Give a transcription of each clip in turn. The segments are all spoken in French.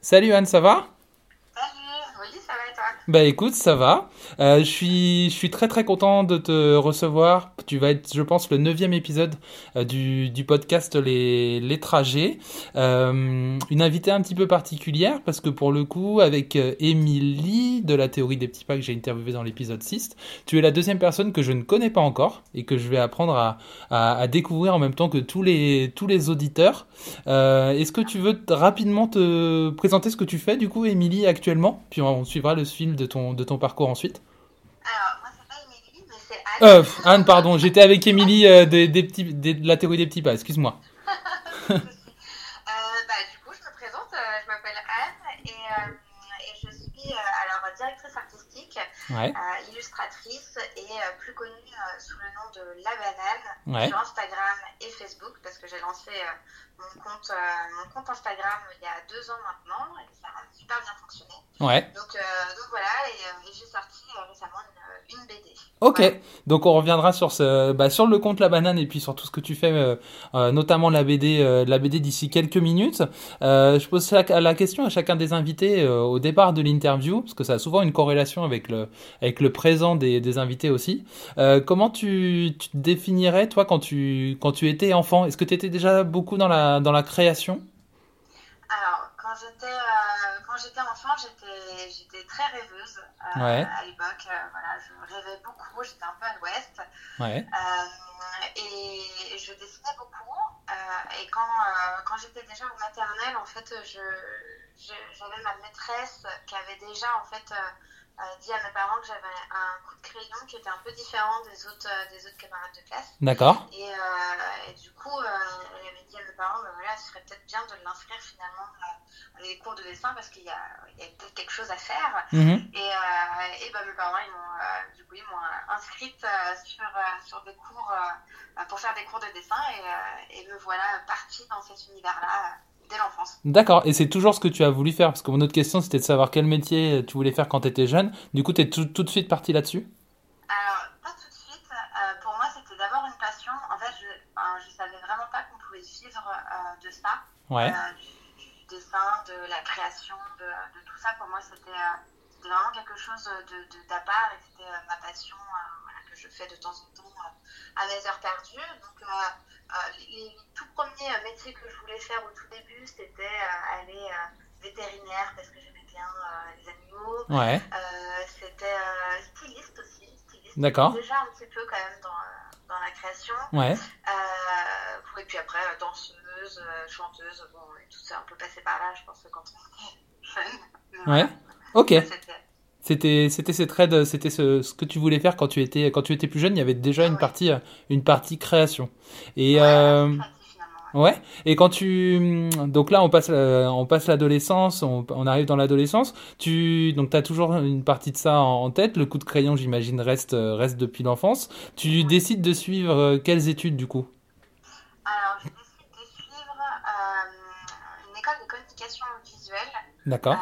Salut Anne, ça va Salut, oui, ça va et toi Bah écoute, ça va. Euh, je suis, très très content de te recevoir. Tu vas être, je pense, le neuvième épisode euh, du, du podcast Les, Les Trajets. Euh, une invitée un petit peu particulière parce que pour le coup, avec Émilie de la théorie des petits pas que j'ai interviewé dans l'épisode 6, tu es la deuxième personne que je ne connais pas encore et que je vais apprendre à, à, découvrir en même temps que tous les, tous les auditeurs. Est-ce que tu veux rapidement te présenter ce que tu fais du coup, Émilie, actuellement? Puis on suivra le fil de ton, de ton parcours ensuite. Alors, moi, c'est pas Émilie, mais c'est Anne. Euh, Anne, pardon, j'étais avec Émilie euh, des, des petits, des- de la théorie des petits pas, excuse-moi. Euh, bah, du coup, je me présente, euh, je m'appelle Anne et, euh, et je suis euh, alors directrice artistique, Ouais, euh, illustratrice et euh, plus connue euh, sous le nom de La Banane ouais, sur Instagram et Facebook parce que j'ai lancé mon, compte, mon compte Instagram il y a deux ans maintenant et ça a super bien fonctionné. ouais. Donc, donc voilà, et, et j'ai sorti récemment une, une BD. Ok, donc on reviendra sur ce, bah, sur le compte La Banane et puis sur tout ce que tu fais, notamment la BD, la BD d'ici quelques minutes. Je pose la question à chacun des invités au départ de l'interview, parce que ça a souvent une corrélation avec le, avec le présent des, des invités aussi. Euh, comment tu, tu te définirais, toi, quand tu, quand tu étais enfant? Est-ce que tu étais déjà beaucoup dans la, dans la création? Alors, quand j'étais euh, quand j'étais enfant, j'étais j'étais très rêveuse euh, Ouais. à l'époque. voilà, je rêvais beaucoup, j'étais un peu à l'ouest Ouais, et je dessinais beaucoup. Et quand euh, quand j'étais déjà au maternel, en fait, j'avais ma maîtresse qui avait déjà en fait euh, dit à mes parents que j'avais un coup de crayon qui était un peu différent des autres euh, des autres camarades de classe. d'accord. Et, euh, et du coup, euh, elle avait dit à mes parents, ben voilà, ce serait peut-être bien de l'inscrire finalement à, à des cours de dessin parce qu'il y a, il y a peut-être quelque chose à faire. Mhm. Et, euh, et ben, mes parents, ils m'ont, euh, du coup, ils m'ont euh, inscrite euh, sur, euh, sur des cours euh, pour faire des cours de dessin et, euh, et me voilà partie dans cet univers-là euh, dès l'enfance. D'accord, et c'est toujours ce que tu as voulu faire, parce que mon autre question c'était de savoir quel métier tu voulais faire quand tu étais jeune. Du coup, tu es tout, tout de suite parti là-dessus? Alors, pas tout de suite. Euh, pour moi, c'était d'abord une passion. En fait, je, je savais vraiment pas qu'on pouvait vivre euh, de ça. Ouais, euh, du, du dessin, de la création, de, de tout ça. Pour moi, c'était vraiment quelque chose de, de, d'à part et c'était ma passion je fais de temps en temps euh, à mes heures perdues. Donc, euh, euh, les, les tout premiers métiers que je voulais faire au tout début, c'était aller vétérinaire parce que j'aimais bien les animaux. ouais, c'était styliste aussi. Styliste. D'accord. Déjà un petit peu quand même dans, dans la création. ouais. Et puis après, danseuse, chanteuse, bon, et tout ça, on peut passer par là, je pense, quand on était jeune. Ouais. Ok. c'était- C'était c'était ces traits, de- c'était ce, ce que tu voulais faire quand tu étais quand tu étais plus jeune. Il y avait déjà une partie euh, une partie création. Et ouais, euh, ouais. Et quand tu donc là on passe euh, on passe l'adolescence, on, on arrive dans l'adolescence. Tu donc t'as toujours une partie de ça en, en tête. Le coup de crayon, j'imagine, reste reste depuis l'enfance. Tu décides de suivre euh, quelles études du coup? Alors, je décide de suivre euh, une école de communication visuelle. D'accord.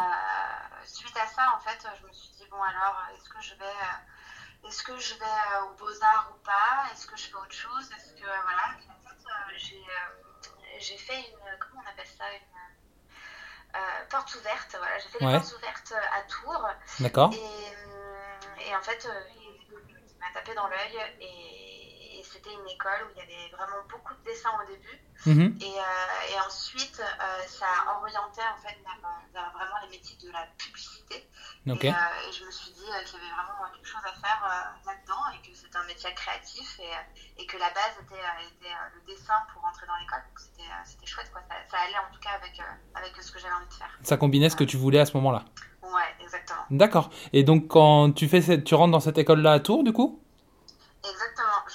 Suite à ça, en fait, je me bon, alors, est-ce que je vais, euh, est-ce que je vais euh, aux Beaux-Arts ou pas? Est-ce que je fais autre chose? Est-ce que, euh, voilà. En fait, euh, j'ai, euh, j'ai fait une, comment on appelle ça? Une euh, porte ouverte, voilà. J'ai fait Ouais. les portes ouvertes à Tours. D'accord. Et, euh, et en fait, euh, il qui m'a tapé dans l'œil et c'était une école où il y avait vraiment beaucoup de dessins au début. Mhm. Et, euh, et ensuite, euh, ça a orienté en fait vers, vers vraiment les métiers de la publicité. Et, euh, et je me suis dit qu'il y avait vraiment quelque chose à faire là-dedans et que c'était un métier créatif et, et que la base était, était le dessin pour entrer dans l'école. Donc c'était chouette, quoi. Ça, ça allait en tout cas avec, avec ce que j'avais envie de faire. Ça combinait ce que tu voulais à ce moment-là. Ouais, exactement. D'accord. Et donc quand tu fais cette, tu rentres dans cette école-là à Tours du coup?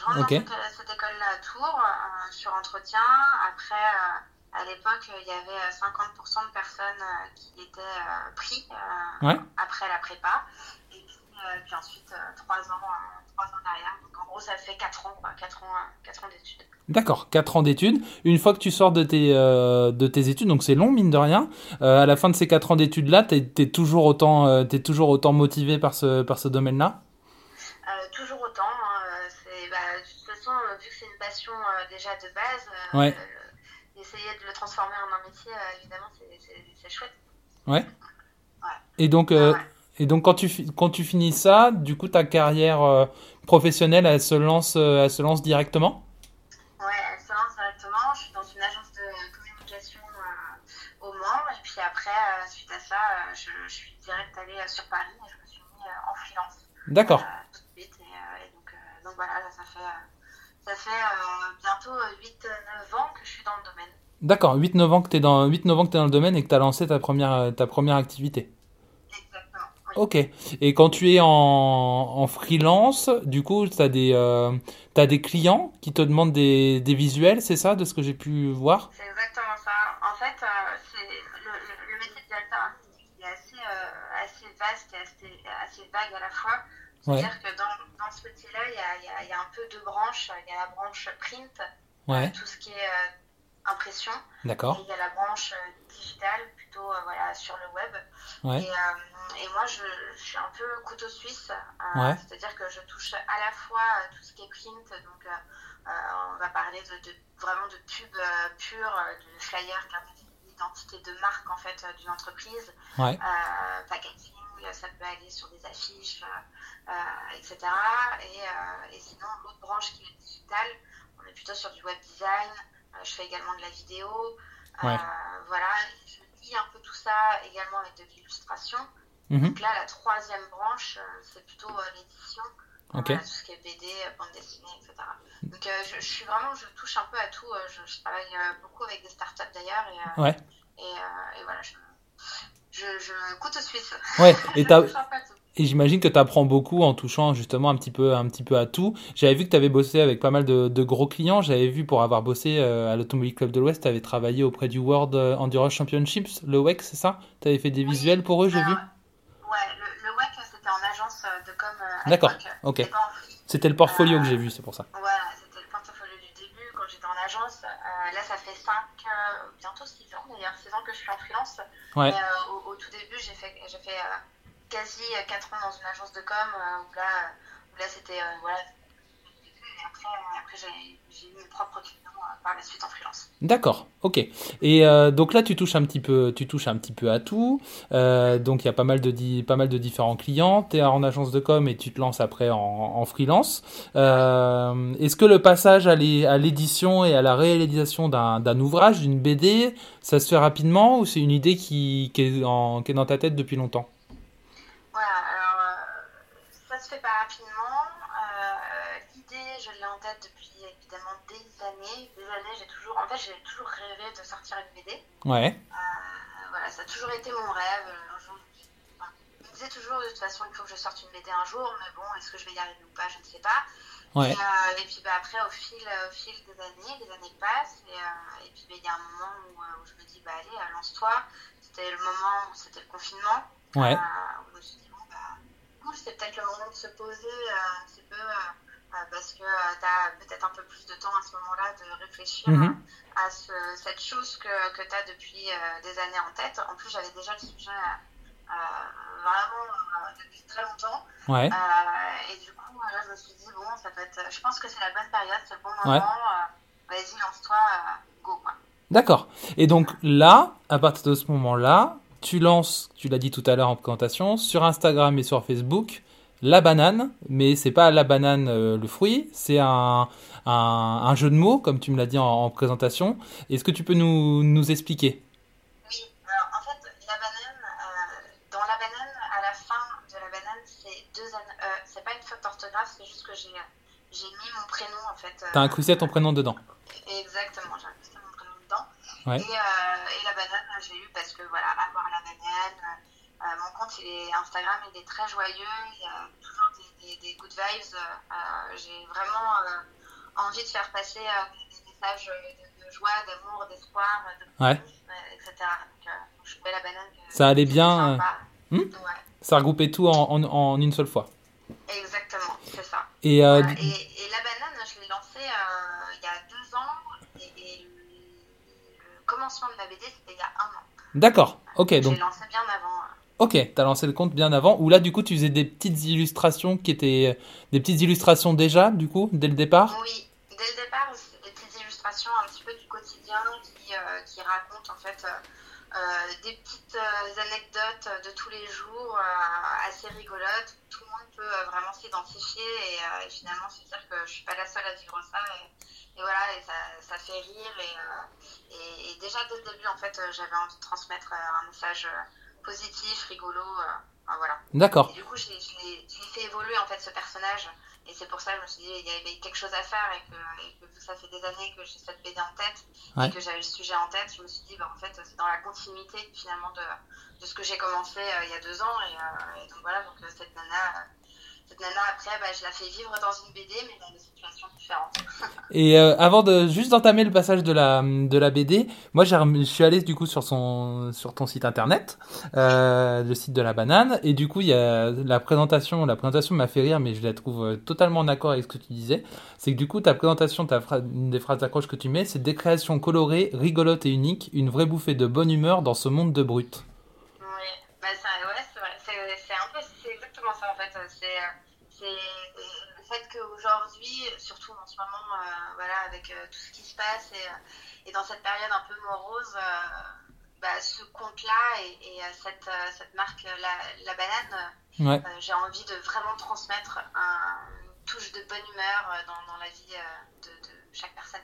Je rentre Ok. dans cette, cette école-là à Tours euh, sur entretien. Après, euh, à l'époque, il y avait euh, 50% de personnes euh, qui étaient euh, pris euh, Ouais. après la prépa. Et puis, euh, puis ensuite, euh, 3 ans, euh, trois ans derrière. Donc en gros, ça fait 4 ans, quoi. 4 ans, euh, quatre ans d'études. D'accord, 4 ans d'études. Une fois que tu sors de tes, euh, de tes études, donc c'est long mine de rien, euh, à la fin de ces 4 ans d'études-là, t'es es toujours, autant, euh, toujours autant motivé par ce, par ce domaine-là Euh, toujours autant. hein, euh, c'est, bah, de toute façon, euh, vu que c'est une passion euh, déjà de base, euh, Ouais. euh, essayer de le transformer en un métier, euh, évidemment, c'est, chouette. Ouais. Et donc, euh, et donc quand, tu, quand tu finis ça, du coup, ta carrière euh, professionnelle, elle se, lance, euh, elle se lance directement? Ouais, elle se lance directement. Je suis dans une agence de communication au Mans. Et puis après, suite à ça, je, je, suis direct allée sur Paris et je me suis mis en freelance. D'accord. tout de suite. Et, donc, donc, voilà, ça fait, ça fait bientôt 8-9 ans que je suis dans le domaine. D'accord, 8-9 ans que tu es, dans, 8, 9 ans que es dans le domaine et que tu as lancé ta première, ta première activité. Exactement. Ok. Et quand tu es en, en freelance, du coup, tu as, euh, as, des clients qui te demandent des, des visuels, c'est ça, de ce que j'ai pu voir? C'est exactement ça. En fait, euh, c'est le, le, métier de directeur artistique est assez, euh, assez vaste et assez, assez, vague à la fois. C'est-à-dire que dans, dans ce métier-là, il y a, y, a, y a, un peu deux branches. Il y a la branche print, ouais. tout ce qui est impression. D'accord. Et il y a la branche digitale, plutôt voilà, sur le web. Ouais. Et, euh, et, moi, je, je, suis un peu couteau suisse. Euh. C'est-à-dire que je touche à la fois tout ce qui est print, donc euh, on va parler de, de, vraiment de pub pure, de flyer, carte d'identité de marque en fait d'une entreprise, packaging, ça peut aller sur des affiches, etc. Et, et sinon, l'autre branche qui est digitale, on est plutôt sur du web design. je fais également de la vidéo. Ouais. voilà, je lis un peu tout ça également avec de l'illustration. Mmh. Donc là, la troisième branche, c'est plutôt l'édition. Okay. tout ce qui est BD, bande dessinée, etc. Donc je, je, suis vraiment, je touche un peu à tout. Je, je travaille beaucoup avec des startups d'ailleurs. Et, ouais. et, et, voilà, je, je, je coûte suisse. Ouais, et t'as. Et j'imagine que tu apprends beaucoup en touchant justement un petit peu, un petit peu à tout. J'avais vu que tu avais bossé avec pas mal de, de gros clients. J'avais vu pour avoir bossé euh, à l'Automobile Club de l'Ouest, tu avais travaillé auprès du World Endurance Championships, le WEC, c'est ça? Tu avais fait des oui, visuels pour eux, j'ai vu? Ouais, le, le WEC, c'était en agence de com. D'accord, ok. C'était le portfolio euh, que j'ai vu, c'est pour ça. Voilà, là, ça fait 5, bientôt 6 ans d'ailleurs, 6 ans que je suis en freelance. Ouais. Mais, euh, au, au, tout début, j'ai fait. J'ai fait quasi 4 ans dans une agence de com où là, où là c'était euh, voilà. Après, après j'ai eu mes propres clients euh, par la suite en freelance. D'accord, ok. Et euh, donc là, tu touches un petit peu, tu touches un petit peu à tout. Euh, donc il y a pas mal de pas mal de différents clients. Tu es en agence de com et tu te lances après en, en freelance. Euh, Est-ce que le passage à l'édition et à la réalisation d'un ouvrage, d'une BD, ça se fait rapidement ou c'est une idée qui, qui, est en, qui est dans ta tête depuis longtemps? Voilà, alors ça se fait pas rapidement. J'ai toujours, en fait, j'ai toujours rêvé de sortir une BD. Ouais. Euh, voilà, ça a toujours été mon rêve. Un jour, enfin, je me disais toujours de toute façon, il faut que je sorte une BD un jour, mais bon, est-ce que je vais y arriver ou pas, je ne sais pas. Ouais. Et, euh, et, puis bah, après, au fil, au fil des années, les années passent, et, euh, et puis il bah, y a un moment où, où, je me dis, bah allez, lance-toi. C'était le moment où c'était le confinement. Ouais. où je me suis dit, bon, bah, cool, c'est peut-être le moment de se poser un petit peu, parce que tu as peut-être un peu plus de temps à ce moment-là de réfléchir mm -hmm. à ce, cette chose que, que tu as depuis des années en tête. En plus, j'avais déjà le sujet vraiment depuis très longtemps. Ouais. et du coup, là, je me suis dit, bon, ça peut être, je pense que c'est la bonne période, c'est le bon moment. Ouais. Vas-y, lance-toi, go, quoi. D'accord. Et donc là, à partir de ce moment-là, tu lances, tu l'as dit tout à l'heure en présentation, sur Instagram et sur Facebook, la banane, mais c'est pas la banane euh, le fruit, c'est un, un, un, jeu de mots, comme tu me l'as dit en, en présentation. Est-ce que tu peux nous, nous expliquer? Oui, alors en fait, la banane, euh, dans la banane, à la fin de la banane, c'est deux euh, c'est pas une faute d'orthographe, c'est juste que j'ai mis mon prénom en fait. T'as incrusté ton prénom dedans Exactement, j'ai incrusté mon prénom dedans. Ouais. Et, euh, et, la banane, j'ai eu parce que voilà, avoir la banane, euh, mon compte il est Instagram, il est très joyeux, il y a toujours des, des, des good vibes. Euh, j'ai vraiment envie de faire passer des messages de, de joie, d'amour, d'espoir, de ouais. etc. Donc, je fais la banane. Ça allait bien. Hmm ouais. Ça regroupait tout en, en, en, une seule fois. Exactement, c'est ça. Et, et, et, la banane, je l'ai lancée il y a deux ans et, le commencement de la BD, c'était il y a un an. D'accord, ok. Donc... J'ai lancé bien avant. Ok, t'as lancé le compte bien avant, où là du coup tu faisais des petites illustrations qui étaient des petites illustrations déjà, du coup, dès le départ? Oui, dès le départ, des petites illustrations un petit peu du quotidien qui, euh, racontent en fait euh, des petites anecdotes de tous les jours assez rigolotes. Tout le monde peut vraiment s'identifier et, finalement c'est dire que je suis pas la seule à vivre ça. Et, voilà, et ça, ça, fait rire. Et, et, déjà dès le début, en fait, j'avais envie de transmettre un message positif, rigolo. voilà. D'accord. Et du coup, j'ai fait évoluer en fait ce personnage et c'est pour ça que je me suis dit il y avait quelque chose à faire et que, ça fait des années que j'ai cette BD en tête et que j'avais le sujet en tête. Je me suis dit, bah, en fait, c'est dans la continuité finalement de, de ce que j'ai commencé euh, il y a deux ans. Et, euh, donc voilà, donc euh, cette nana cette après, bah, je la fais vivre dans une BD, mais dans des situations différentes. Et euh, avant de juste d'entamer le passage de la, de la BD, moi je suis allé du coup sur, son, sur ton site internet, euh, le site de la banane, et du coup il y a la présentation, la présentation m'a fait rire, mais je la trouve euh, totalement en accord avec ce que tu disais. C'est que du coup ta présentation, ta une des phrases d'accroche que tu mets, c'est des créations colorées, rigolotes et uniques, une vraie bouffée de bonne humeur dans ce monde de brut. Oui, bah ça, ouais, c'est vrai, c'est un peu, c'est exactement ça en fait. C'est c'est le fait qu'aujourd'hui, surtout en ce moment, euh, voilà, avec euh, tout ce qui se passe et, et, dans cette période un peu morose, euh, bah, ce compte-là et, et cette, cette, marque, la, la banane, j'ai envie de vraiment transmettre un, une touche de bonne humeur dans, dans la vie de, de, chaque personne.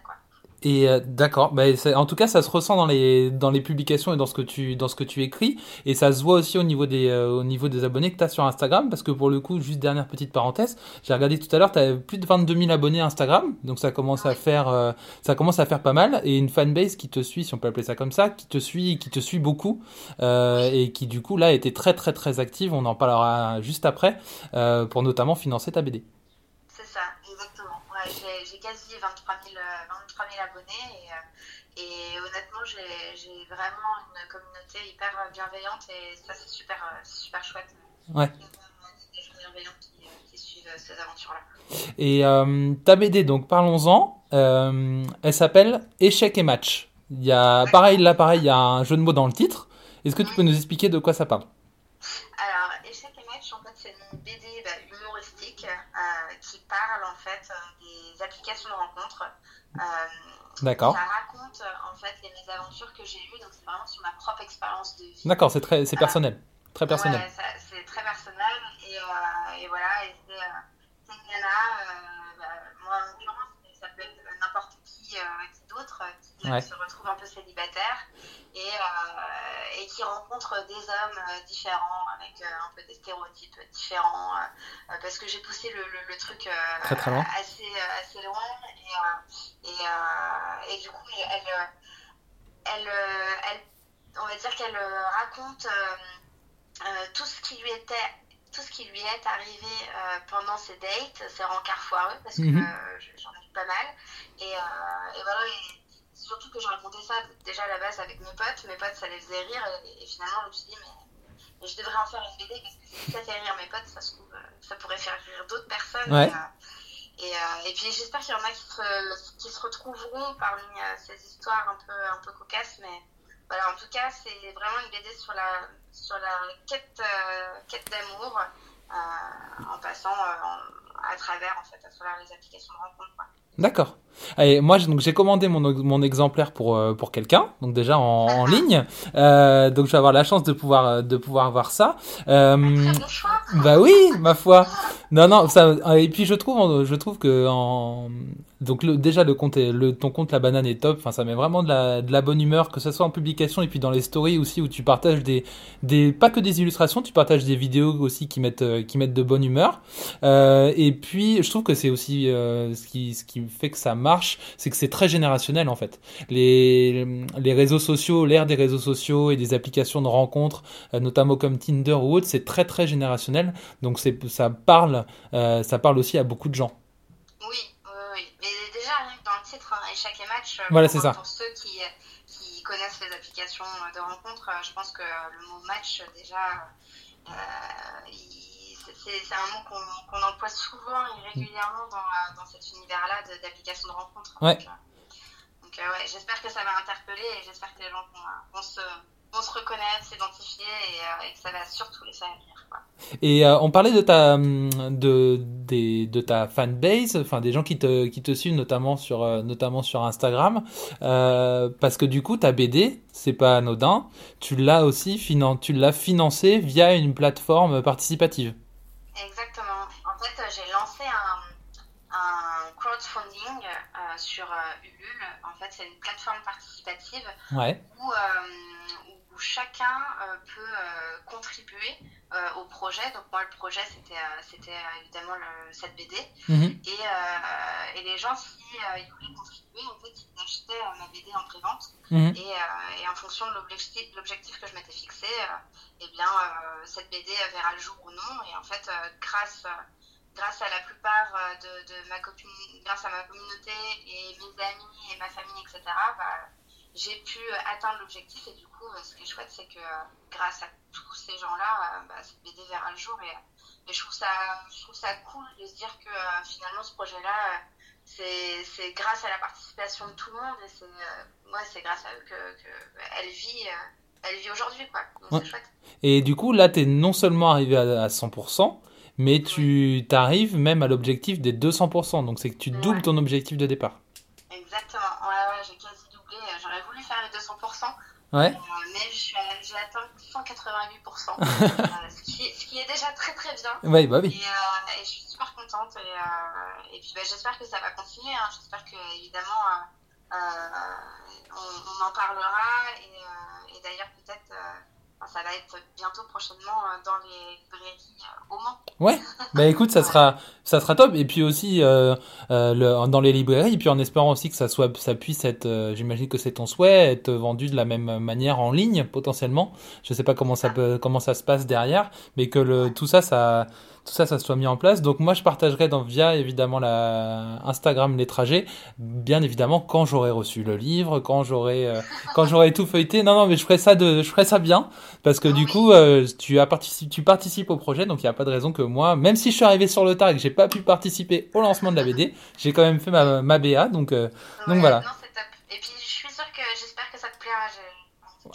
Et euh, d'accord, bah, en tout cas ça se ressent dans les dans les publications et dans ce que tu dans ce que tu écris. Et ça se voit aussi au niveau des euh, au niveau des abonnés que tu as sur Instagram. Parce que pour le coup juste dernière petite parenthèse, j'ai regardé tout à l'heure, tu as plus de 22 000 abonnés Instagram, donc ça commence à faire euh, ça commence à faire pas mal. Et une fanbase qui te suit si on peut appeler ça comme ça, qui te suit qui te suit beaucoup et qui du coup là était très très très active, on en parlera juste après pour notamment financer ta BD. C'est ça, exactement. Ouais, j'ai quasi 23 000 abonnés. Et, euh, et honnêtement, j'ai vraiment une communauté hyper bienveillante et ça, c'est super, euh, super chouette. Ouais. Des gens bienveillants qui, euh, qui suivent ces aventures-là. Et euh, ta BD, donc parlons-en. Euh, elle s'appelle Échec et match. Il y a pareil là, pareil, il y a un jeu de mots dans le titre. Est-ce que tu peux nous expliquer de quoi ça parle? Alors, Échec et match, en fait, c'est une BD bah, parle en fait des applications de rencontres. Euh, D'accord. Ça raconte en fait les mésaventures que j'ai eues, donc c'est vraiment sur ma propre expérience de vie. D'accord, c'est très, c'est personnel, très personnel. Ouais, c'est très personnel et, euh, et voilà, c'est euh, une nana, bah, moi en l'occurrence, ça peut être n'importe qui, qui d'autre, qui ouais. se retrouve un peu célibataire et, euh, et qui rencontre des hommes différents avec un peu des stéréotypes différents euh, parce que j'ai poussé le, le, le truc très, très loin. assez, assez loin et, et, et, du coup elle, elle, elle, on va dire qu'elle raconte tout ce qui lui était tout ce qui lui est arrivé euh, pendant ses dates, ses rencarts foireux, parce que mm -hmm. euh, j'en ai eu pas mal. Et, euh, et voilà, et surtout que j'ai raconté ça déjà à la base avec mes potes. Mes potes, ça les faisait rire. Et, et finalement, je me suis dit, mais, mais, je devrais en faire une BD, parce que si ça fait rire mes potes, ça, se trouve, ça pourrait faire rire d'autres personnes. Ouais. Et, et, puis j'espère qu'il y en a qui se, qui se retrouveront parmi ces histoires un peu, un peu cocasses, mais voilà, en tout cas, c'est vraiment une BD sur la, sur la quête, euh, quête d'amour, euh, en passant euh, à travers, en fait, à travers les applications de rencontre. D'accord. Et moi, donc j'ai commandé mon, mon exemplaire pour pour quelqu'un, donc déjà en, en ligne. Euh, donc je vais avoir la chance de pouvoir de pouvoir voir ça. Euh, choix. bah oui, ma foi. Non non, ça et puis je trouve je trouve que en donc déjà le le ton compte la banane est top. Enfin ça met vraiment de la bonne humeur que ce soit en publication et puis dans les stories aussi où tu partages des pas que des illustrations, tu partages des vidéos aussi qui mettent qui mettent de bonne humeur. Euh, et puis je trouve que c'est aussi euh, ce qui ce qui fait que ça marche, c'est que c'est très générationnel en fait. Les, les réseaux sociaux, l'ère des réseaux sociaux et des applications de rencontres, euh, notamment comme Tinder ou autre, c'est très très générationnel. Donc c'est ça parle, euh, ça parle aussi à beaucoup de gens. Oui, échec et match. Voilà, c'est ça. Pour ceux qui, qui connaissent les applications de rencontres, je pense que le mot match déjà. Euh, c'est un mot qu'on qu emploie souvent et régulièrement dans, dans cet univers-là d'applications de, de rencontres. Ouais. Donc, euh, donc euh, ouais, j'espère que ça va interpeller et j'espère que les gens vont, vont, se, vont se reconnaître, s'identifier et, et, que ça va surtout les faire rire. Et euh, on parlait de ta de des, de ta fanbase, enfin des gens qui te qui te suivent notamment sur notamment sur Instagram, euh, parce que du coup ta BD c'est pas anodin, tu l'as aussi finan tu l'as financé via une plateforme participative. Exactement. En fait, j'ai lancé un un crowdfunding euh, sur euh, Ulule. En fait, c'est une plateforme participative ouais. où, euh, où, chacun peut contribuer au projet. Donc moi, le projet, c'était c'était évidemment le, cette BD. Mhm. Et, et, les gens, si ils voulaient contribuer, en fait, ils achetaient ma BD en prévente. Mhm. Et, et, en fonction de l'objectif que je m'étais fixé, eh bien, cette BD verra le jour ou non. Et en fait, grâce grâce à la plupart euh, de, de, ma copine, grâce à ma communauté et mes amis et ma famille, etc., bah, j'ai pu atteindre l'objectif. Et du coup, euh, ce qui est chouette, c'est que euh, grâce à tous ces gens-là, bah, cette BD verra le jour. Et, et, je, trouve ça, je trouve ça cool de se dire que finalement, ce projet-là, c'est grâce à la participation de tout le monde. Et c'est ouais, c'est grâce à eux qu'elle que vit. elle vit aujourd'hui, quoi. Donc ouais. c'est chouette. Et du coup, là, tu es non seulement arrivé à, à 100%, mais tu t'arrives même à l'objectif des 200%. Donc c'est que tu doubles Ouais. ton objectif de départ. Exactement. Ouais, ouais, j'ai quasi doublé. J'aurais voulu faire les 200%, Ouais. euh, mais j'ai atteint 188%, euh, ce, qui, ce qui est déjà très très bien. Ouais, bah Et, oui. euh, et je suis super contente. Et, euh, et puis bah, j'espère que ça va continuer. hein. J'espère que évidemment euh, euh, on, on en parlera. Et, euh, et d'ailleurs peut-être euh, ça va être bientôt prochainement euh, dans les librairies euh, au Mans. Ouais. Bah écoute, ça sera, ça sera top. Et puis aussi euh, euh, le, dans les librairies, et puis en espérant aussi que ça soit, ça puisse être, euh, j'imagine que c'est ton souhait, être vendu de la même manière en ligne potentiellement. Je sais pas comment ça peut, comment ça se passe derrière, mais que le, tout ça, ça, tout ça, ça soit mis en place. Donc moi, je partagerai dans via évidemment la Instagram les trajets, bien évidemment quand j'aurai reçu le livre, quand j'aurai, euh, quand j'aurai tout feuilleté. Non, non, mais je ferai ça de, je ferai ça bien parce que du Oui. coup, euh, tu as participé, tu participes au projet, donc il n'y a pas de raison que moi, même si je suis arrivé sur le tard et que j'ai pas pu participer au lancement de la BD, j'ai quand même fait ma, ma BA, donc euh, Donc Ouais, voilà. Non. Et puis je suis sûre que j'espère que ça te plaira.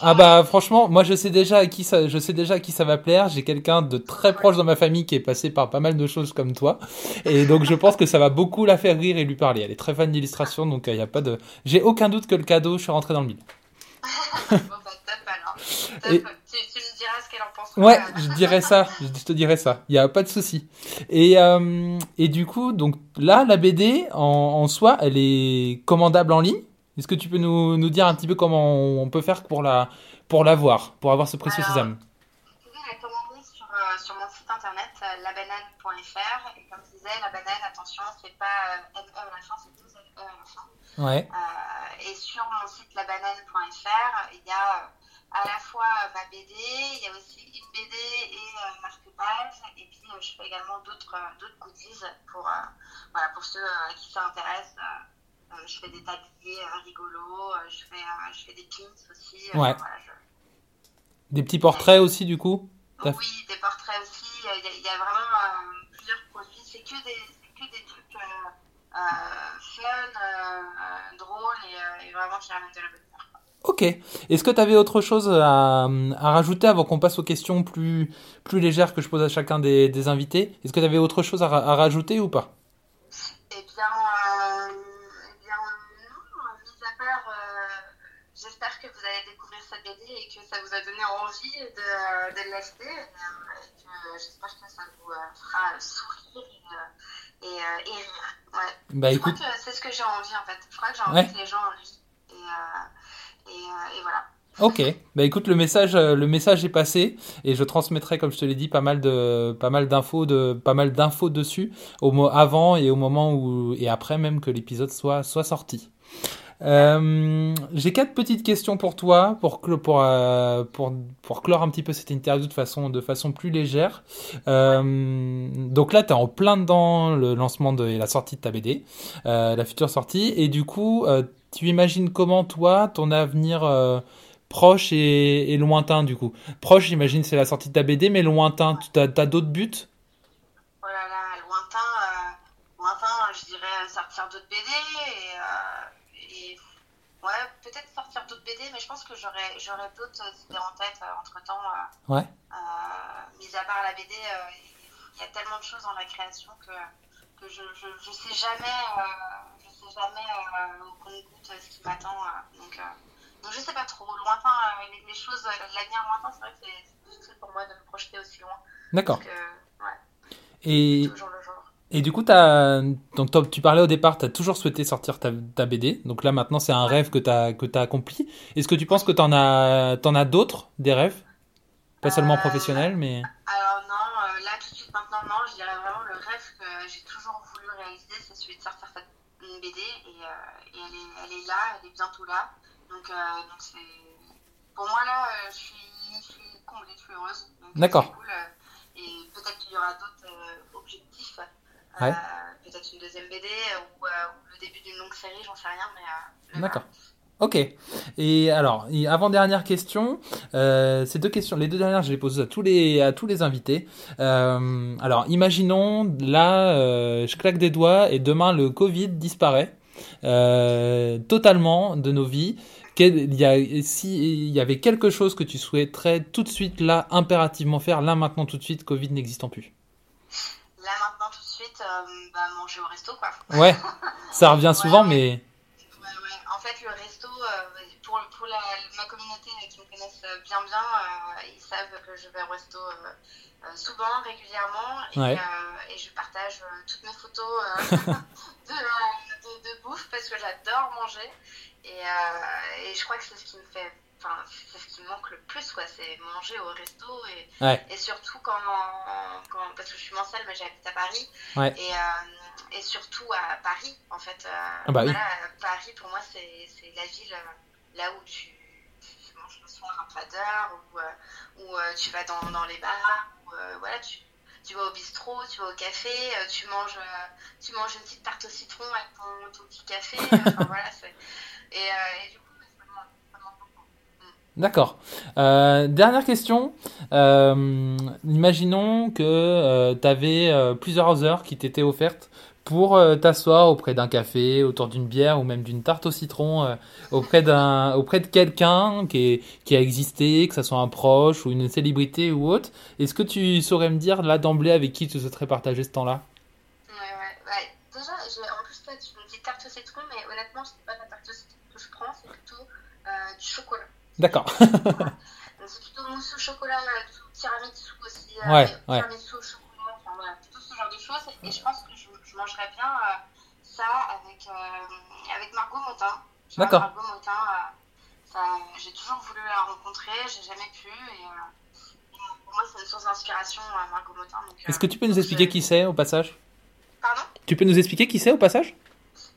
Ah bah franchement, moi je sais déjà à qui ça, je sais déjà à qui ça va plaire. J'ai quelqu'un de très proche dans ma famille qui est passé par pas mal de choses comme toi, et donc je pense que ça va beaucoup la faire rire et lui parler. Elle est très fan d'illustration, donc il y a pas de, j'ai aucun doute que le cadeau, je suis rentré dans le mille. Bon, bah, top alors. Top. Et- Tu, tu me diras ce qu'elle en pense. Ouais, je dirais ça, je te dirais ça. Il y a pas de souci. Et euh, et du coup, donc là, la BD en, en soi, elle est commandable en ligne. Est-ce que tu peux nous, nous dire un petit peu comment on peut faire pour la pour l'avoir, pour avoir ce précieux Alors, sésame? Vous pouvez la commander sur, euh, sur mon site internet euh, labanane.fr. Et comme je disais, la banane, attention, c'est pas euh, ME à la fin, c'est deux ME à la fin. Ouais, Euh, et sur mon site labanane.fr, il y a euh, à la fois euh, ma BD, il y a aussi une BD et euh, marque-page. Et puis, je fais également d'autres d'autres goodies pour, voilà, pour ceux qui ça intéresse. Euh, je fais des tabliers rigolos, je, fais, je fais des pins aussi. Ouais. voilà, je- des petits portraits aussi du coup. Oui, des portraits aussi. Il y a, il y a vraiment plusieurs produits. C'est que des, fun, euh, euh, drôles et, euh, et vraiment qui ramènent de la bonne humeur. Ok. Est-ce que tu avais autre chose à, à rajouter avant qu'on passe aux questions plus plus légères que je pose à chacun des, des invités? Est-ce que tu avais autre chose à, à rajouter ou pas? Eh bien, euh, eh bien non, mis à part, euh, j'espère que vous allez découvrir cette BD et que ça vous a donné envie de, de l'acheter. Euh, j'espère que ça vous euh, fera sourire et, euh, et, euh, et rire. Ouais. Bah Je crois écoute, que c'est ce que j'ai envie en fait. Je crois que j'ai envie Ouais. que les gens en lisent. Et, euh, et, euh, et voilà. ok. Bah écoute, le message le message est passé et je transmettrai comme je te l'ai dit pas mal de pas mal d'infos de pas mal d'infos dessus au avant et au moment où et après même que l'épisode soit soit sorti. Euh, j'ai quatre petites questions pour toi, pour, pour, euh, pour, pour clore un petit peu cette interview de façon, de façon plus légère. Euh, donc là, tu es en plein dedans le lancement et la sortie de ta BD, la future sortie. Et du coup, tu imagines comment, toi, ton avenir proche et, lointain, du coup? Proche, j'imagine, c'est la sortie de ta BD, mais lointain, tu as, d'autres buts? Oh là là, lointain, lointain, je dirais sortir d'autres BD et ouais, peut-être sortir d'autres BD, mais je pense que j'aurais, j'aurais d'autres idées en tête entre temps. ouais. mis à part la BD, il y a tellement de choses dans la création que, que je, je, je sais jamais, je sais jamais au compte-goutte ce qui m'attend. donc, donc je sais pas trop. Lointain, les, les choses, l'avenir lointain, c'est vrai que c'est difficile pour moi de me projeter aussi loin. D'accord. Ouais. Et, toujours le jour. Et du coup, as, donc, tu parlais au départ, tu as toujours souhaité sortir ta, ta BD. Donc là, maintenant, c'est un rêve que tu as, as accompli. Est-ce que tu penses que tu en as, en as d'autres, des rêves? Pas seulement Euh, professionnels, mais. Alors non, euh, là tout de suite maintenant non, je dirais vraiment le rêve que j'ai toujours voulu réaliser, c'est celui de sortir cette BD et, euh, et elle, est, elle est là, elle est bientôt là. Donc euh, donc c'est pour moi là, je suis, je suis comblée, je suis heureuse. D'accord. Cool, et peut-être qu'il y aura d'autres objectifs. Euh, Ouais. Peut-être une deuxième BD ou, euh, ou le début d'une longue série, j'en sais rien, mais. euh, D'accord. Ok. Et alors, et avant-dernière question, euh, ces deux questions, les deux dernières, je les pose à tous les, à tous les invités. Euh, alors, imaginons, là, euh, je claque des doigts et demain le Covid disparaît totalement de nos vies. Quel, il y a, si il y avait quelque chose que tu souhaiterais tout de suite, là, impérativement faire, là, maintenant, tout de suite, Covid n'existant plus? Là maintenant tout de suite, euh, bah, manger au resto quoi. Ouais, ça revient Ouais, souvent, mais Ouais, ouais. En fait, le resto, euh, pour, pour la, ma communauté euh, qui me connaissent bien, bien, euh, ils savent que je vais au resto euh, euh, souvent, régulièrement, et, Ouais. euh, et je partage euh, toutes mes photos euh, de, de, de bouffe parce que j'adore manger. Et, euh, et je crois que c'est ce qui me fait. Enfin, c'est ce qui me manque le plus, quoi. C'est manger au resto et, Ouais. et surtout quand, quand. Parce que je suis mancelle, mais j'habite à Paris. Ouais. Et, euh, et surtout à Paris, en fait. euh, Ah bah oui. voilà, Paris, pour moi, c'est la ville euh, là où tu, tu manges le soir un plat d'heure, où, où tu vas dans, dans les bars, où voilà, tu, tu vas au bistrot, tu vas au café, tu manges, tu manges une petite tarte au citron avec ton, ton petit café. Enfin voilà. Et, euh, et du coup, ça me manque- ça me manque beaucoup. D'accord. Euh, dernière question. Euh, imaginons que tu avais plusieurs heures qui t'étaient offertes pour euh, t'asseoir auprès d'un café, autour d'une bière ou même d'une tarte au citron, euh, auprès auprès de quelqu'un qui, qui a existé, que ce soit un proche ou une célébrité ou autre. Est-ce que tu saurais me dire là d'emblée avec qui tu souhaiterais partager ce temps-là? D'accord. C'est plutôt mousse au chocolat, euh, tiramisu aussi. euh, Ouais, ouais. Tiramisu au chocolat, enfin voilà, plutôt ce genre de choses. Et je pense que je, je mangerais bien euh, ça avec, euh, avec Margot vois, D'accord. Margot Motin, euh, j'ai toujours voulu la rencontrer, j'ai jamais pu. Et, euh, pour moi, c'est une source d'inspiration, euh, Margot euh, Est-ce que tu peux nous expliquer qui c'est au passage? Pardon? Tu peux nous expliquer qui c'est au passage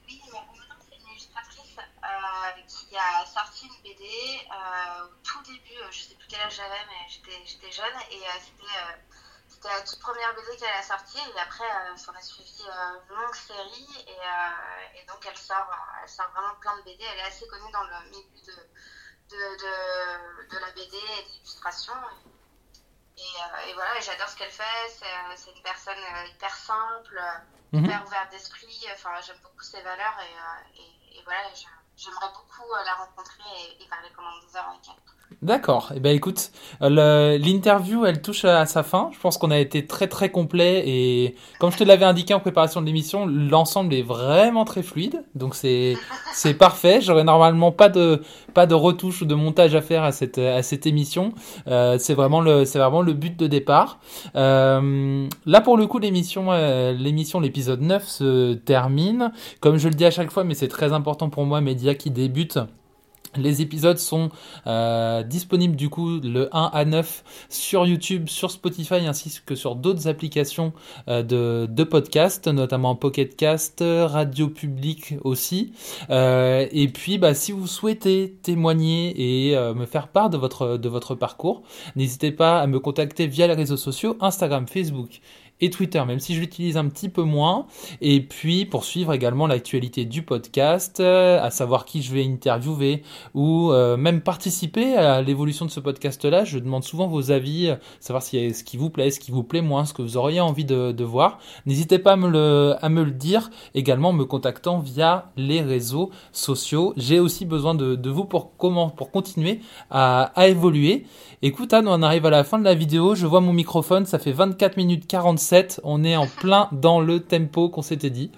Oui, Margot Motin, c'est une illustratrice euh, qui a sorti une BD euh, au tout début, euh, je sais plus quel âge j'avais, mais j'étais, jeune, et euh, c'était, euh, c'était la toute première BD qu'elle a sortie, et après, euh, s'en a suivi une longue série, et, et donc elle sort, elle sort vraiment plein de BD, elle est assez connue dans le milieu de, de, de, de la BD et de l'illustration. Et, euh, et voilà, j'adore ce qu'elle fait, c'est, une personne hyper simple, Mhm. hyper ouverte d'esprit. Enfin, j'aime beaucoup ses valeurs et, et, et voilà, j'aimerais beaucoup la rencontrer et, et parler pendant deux heures avec elle. D'accord. Eh ben écoute, l'interview elle touche à sa fin. Je pense qu'on a été très très complet et comme je te l'avais indiqué en préparation de l'émission, l'ensemble est vraiment très fluide. Donc c'est c'est parfait. J'aurais normalement pas de pas de retouche ou de montage à faire à cette à cette émission. Euh, c'est vraiment le c'est vraiment le but de départ. Euh, là pour le coup l'émission euh, l'émission l'épisode 9 se termine. Comme je le dis à chaque fois, mais c'est très important pour moi, média qui débute. Les épisodes sont euh, disponibles du coup le 1 à 9 sur YouTube, sur Spotify ainsi que sur d'autres applications euh, de, de podcast, notamment Pocket Cast, Radio Public aussi. Euh, et puis bah, si vous souhaitez témoigner et me faire part de votre parcours, n'hésitez pas à me contacter via les réseaux sociaux, Instagram, Facebook et Twitter, même si je l'utilise un petit peu moins. Et puis pour suivre également l'actualité du podcast, euh, à savoir qui je vais interviewer ou euh, même participer à l'évolution de ce podcast-là. Je demande souvent vos avis, euh, savoir si, ce qui vous plaît, ce qui vous plaît moins, ce que vous auriez envie de, voir. N'hésitez pas à me, le, dire également en me contactant via les réseaux sociaux. J'ai aussi besoin de, vous pour, comment, pour continuer à, à évoluer. Écoute Anne, on arrive à la fin de la vidéo. Je vois mon microphone, ça fait 24 minutes 47. On est en plein dans le tempo qu'on s'était dit.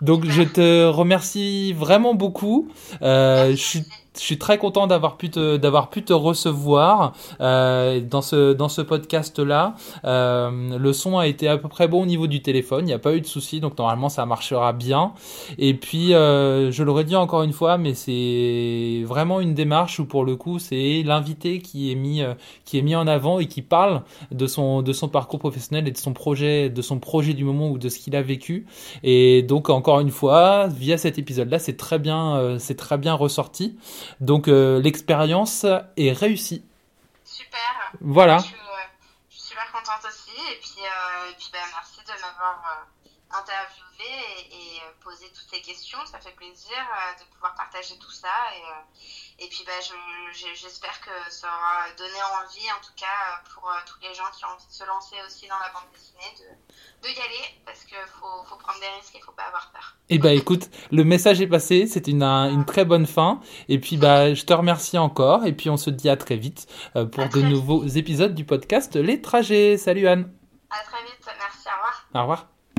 Donc je te remercie vraiment beaucoup. Euh, je suis je suis très content d'avoir pu te d'avoir pu te recevoir euh, dans ce dans ce podcast là. Euh, le son a été à peu près bon au niveau du téléphone, il n'y a pas eu de souci, donc normalement ça marchera bien. Et puis euh, je l'aurais dit encore une fois, mais c'est vraiment une démarche où pour le coup c'est l'invité qui est mis euh, qui est mis en avant et qui parle de son de son parcours professionnel et de son projet de son projet du moment ou de ce qu'il a vécu. Et donc encore une fois via cet épisode là c'est très bien euh, c'est très bien ressorti. Donc euh, l'expérience est réussie. Super. Voilà. Je suis, euh, je suis super contente aussi. Et puis, euh, et puis ben, merci de m'avoir interviewé et, et euh, posé toutes ces questions. Ça fait plaisir euh, de pouvoir partager tout ça. Et, euh, et puis ben, je- j'espère que ça aura donné envie, en tout cas pour tous les gens qui ont envie de se lancer aussi dans la bande dessinée, de, de y aller. Parce qu'il faut, faut prendre des risques et il faut pas avoir peur. Et bah écoute, le message est passé, c'était une, une très bonne fin. Et puis bah je te remercie encore. Et puis on se dit à très vite pour À de vite. nouveaux épisodes du podcast Les Trajets. Salut Anne. À très vite. Merci. Au revoir. Au revoir.